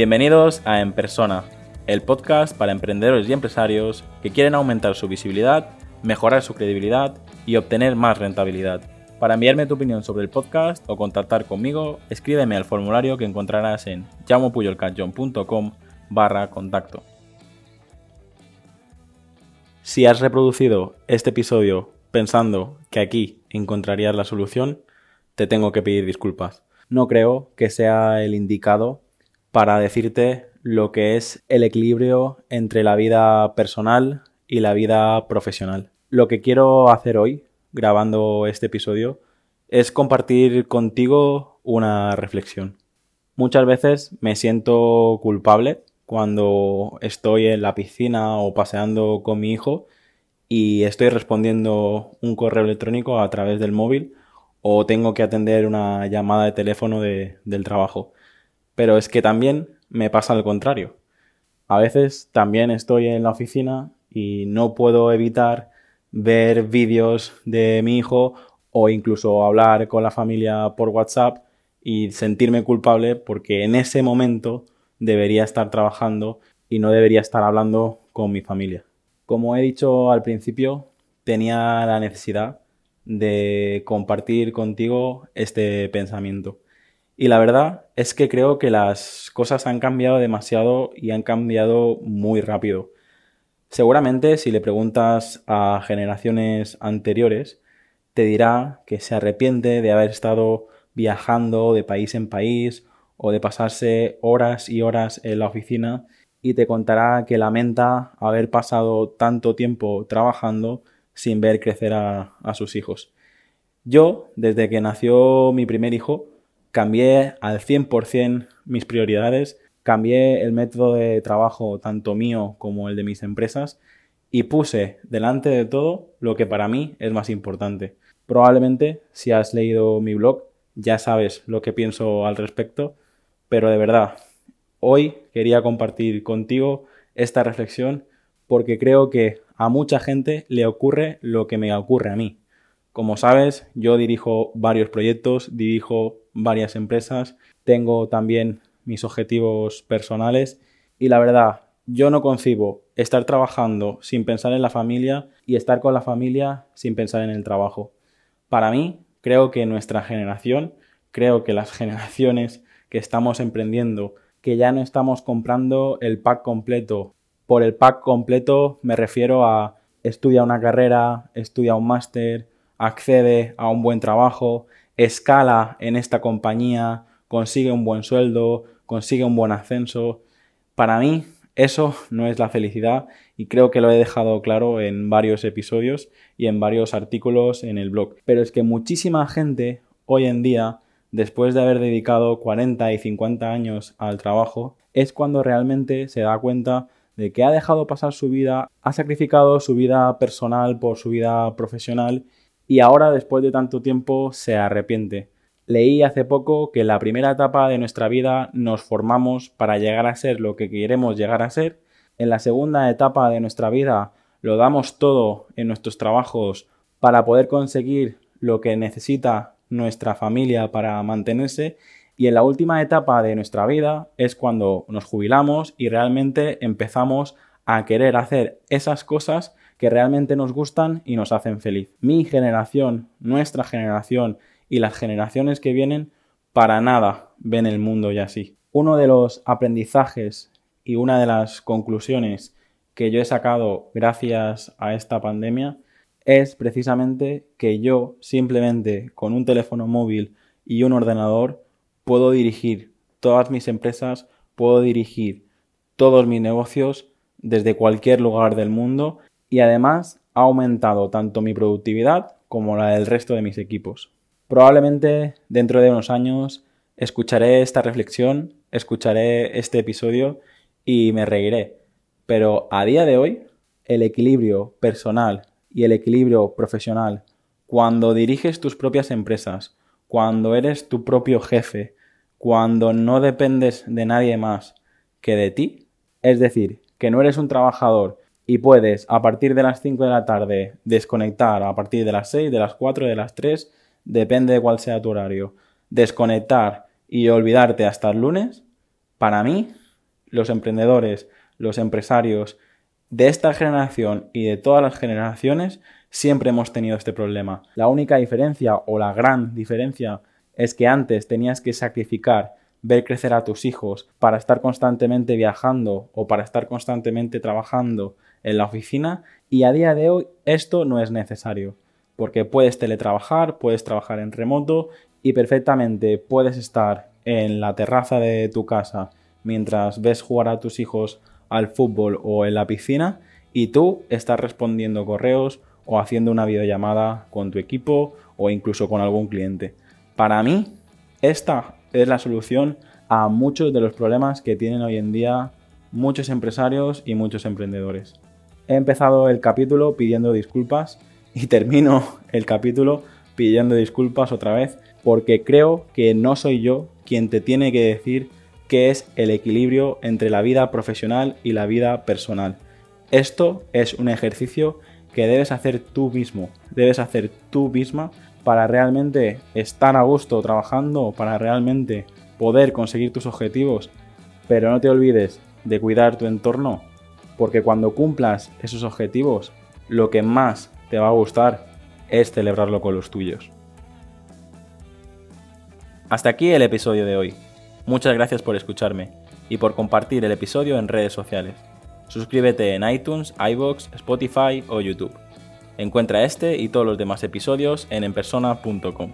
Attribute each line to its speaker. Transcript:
Speaker 1: Bienvenidos a En Persona, el podcast para emprendedores y empresarios que quieren aumentar su visibilidad, mejorar su credibilidad y obtener más rentabilidad. Para enviarme tu opinión sobre el podcast o contactar conmigo, escríbeme al formulario que encontrarás en llamopuyolcanchon.com barra contacto. Si has reproducido este episodio pensando que aquí encontrarías la solución, te tengo que pedir disculpas. No creo que sea el indicado para decirte lo que es el equilibrio entre la vida personal y la vida profesional. Lo que quiero hacer hoy, grabando este episodio, es compartir contigo una reflexión. Muchas veces me siento culpable cuando estoy en la piscina o paseando con mi hijo y estoy respondiendo un correo electrónico a través del móvil o tengo que atender una llamada de teléfono del trabajo. Pero es que también me pasa al contrario. A veces también estoy en la oficina y no puedo evitar ver vídeos de mi hijo o incluso hablar con la familia por WhatsApp y sentirme culpable porque en ese momento debería estar trabajando y no debería estar hablando con mi familia. Como he dicho al principio, tenía la necesidad de compartir contigo este pensamiento. Y la verdad es que creo que las cosas han cambiado demasiado y han cambiado muy rápido. Seguramente si le preguntas a generaciones anteriores, te dirá que se arrepiente de haber estado viajando de país en país o de pasarse horas y horas en la oficina y te contará que lamenta haber pasado tanto tiempo trabajando sin ver crecer a, a sus hijos. Yo, desde que nació mi primer hijo, cambié al 100% mis prioridades cambié el método de trabajo tanto mío como el de mis empresas y puse delante de todo lo que para mí es más importante. Probablemente si has leído mi blog ya sabes lo que pienso al respecto, pero de verdad, hoy quería compartir contigo esta reflexión porque creo que a mucha gente le ocurre lo que me ocurre a mí. Como sabes, yo dirijo varios proyectos, dirijo varias empresas, tengo también mis objetivos personales y la verdad, yo no concibo estar trabajando sin pensar en la familia y estar con la familia sin pensar en el trabajo. Para mí, creo que nuestra generación, creo que las generaciones que estamos emprendiendo, que ya no estamos comprando el pack completo. Por el pack completo me refiero a estudia una carrera, estudia un máster, accede a un buen trabajo, escala en esta compañía, consigue un buen sueldo, consigue un buen ascenso. Para mí eso no es la felicidad y creo que lo he dejado claro en varios episodios y en varios artículos en el blog. Pero es que muchísima gente hoy en día, después de haber dedicado 40 y 50 años al trabajo, es cuando realmente se da cuenta de que ha dejado pasar su vida, ha sacrificado su vida personal por su vida profesional y ahora después de tanto tiempo se arrepiente. Leí hace poco que en la primera etapa de nuestra vida nos formamos para llegar a ser lo que queremos llegar a ser. En la segunda etapa de nuestra vida lo damos todo en nuestros trabajos para poder conseguir lo que necesita nuestra familia para mantenerse. Y en la última etapa de nuestra vida es cuando nos jubilamos y realmente empezamos a querer hacer esas cosas que realmente nos gustan y nos hacen feliz. Mi generación, nuestra generación y las generaciones que vienen para nada ven el mundo ya así. Uno de los aprendizajes y una de las conclusiones que yo he sacado gracias a esta pandemia es precisamente que yo simplemente con un teléfono móvil y un ordenador puedo dirigir todas mis empresas, puedo dirigir todos mis negocios desde cualquier lugar del mundo y además ha aumentado tanto mi productividad como la del resto de mis equipos. Probablemente dentro de unos años escucharé esta reflexión, escucharé este episodio y me reiré. Pero a día de hoy, el equilibrio personal y el equilibrio profesional, cuando diriges tus propias empresas, cuando eres tu propio jefe, cuando no dependes de nadie más que de ti, es decir, que no eres un trabajador y puedes a partir de las 5 de la tarde desconectar a partir de las 6, de las 4, de las 3 depende de cuál sea tu horario, desconectar y olvidarte hasta el lunes, para mí los emprendedores, los empresarios de esta generación y de todas las generaciones siempre hemos tenido este problema. La única diferencia o la gran diferencia es que antes tenías que sacrificar ver crecer a tus hijos para estar constantemente viajando o para estar constantemente trabajando en la oficina y a día de hoy esto no es necesario porque puedes teletrabajar, puedes trabajar en remoto y perfectamente puedes estar en la terraza de tu casa mientras ves jugar a tus hijos al fútbol o en la piscina y tú estás respondiendo correos o haciendo una videollamada con tu equipo o incluso con algún cliente. Para mí, esta es la solución a muchos de los problemas que tienen hoy en día muchos empresarios y muchos emprendedores. He empezado el capítulo pidiendo disculpas y termino el capítulo pidiendo disculpas otra vez porque creo que no soy yo quien te tiene que decir qué es el equilibrio entre la vida profesional y la vida personal. Esto es un ejercicio que debes hacer tú mismo, debes hacer tú misma para realmente estar a gusto trabajando, para realmente poder conseguir tus objetivos, pero no te olvides de cuidar tu entorno, porque cuando cumplas esos objetivos, lo que más te va a gustar es celebrarlo con los tuyos. Hasta aquí el episodio de hoy. Muchas gracias por escucharme y por compartir el episodio en redes sociales. Suscríbete en iTunes, iBox, Spotify o YouTube. Encuentra este y todos los demás episodios en enpersona.com.